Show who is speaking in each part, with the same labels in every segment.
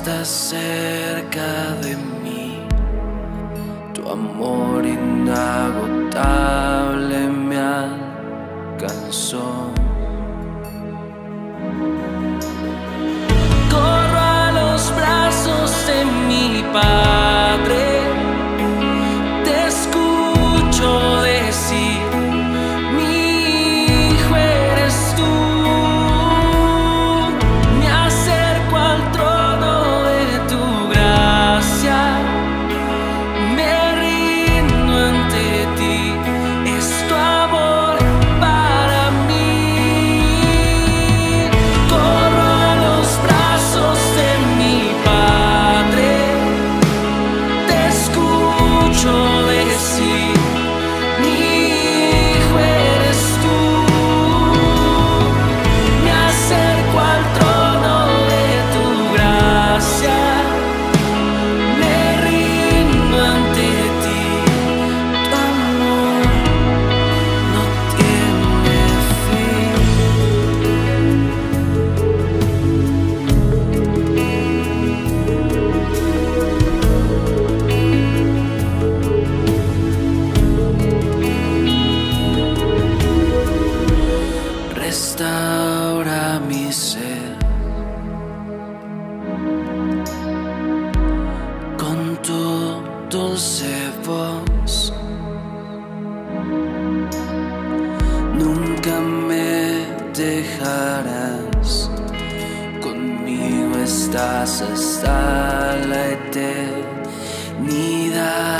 Speaker 1: estás cerca de mí. Tu amor inagotable me alcanzó. Corro a los brazos de mi Padre. ahora mi ser. Con tu dulce voz, nunca me dejarás. Conmigo estás
Speaker 2: hasta la eternidad.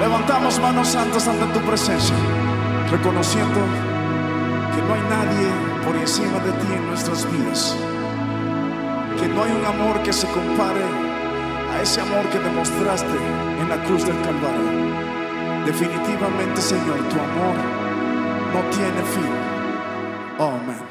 Speaker 3: Levantamos manos santas ante tu presencia, reconociendo que no hay nadie por encima de ti en nuestras vidas. Que no hay un amor que se compare a ese amor que demostraste en la cruz del Calvario. Definitivamente, Señor, tu amor no tiene fin. Amén.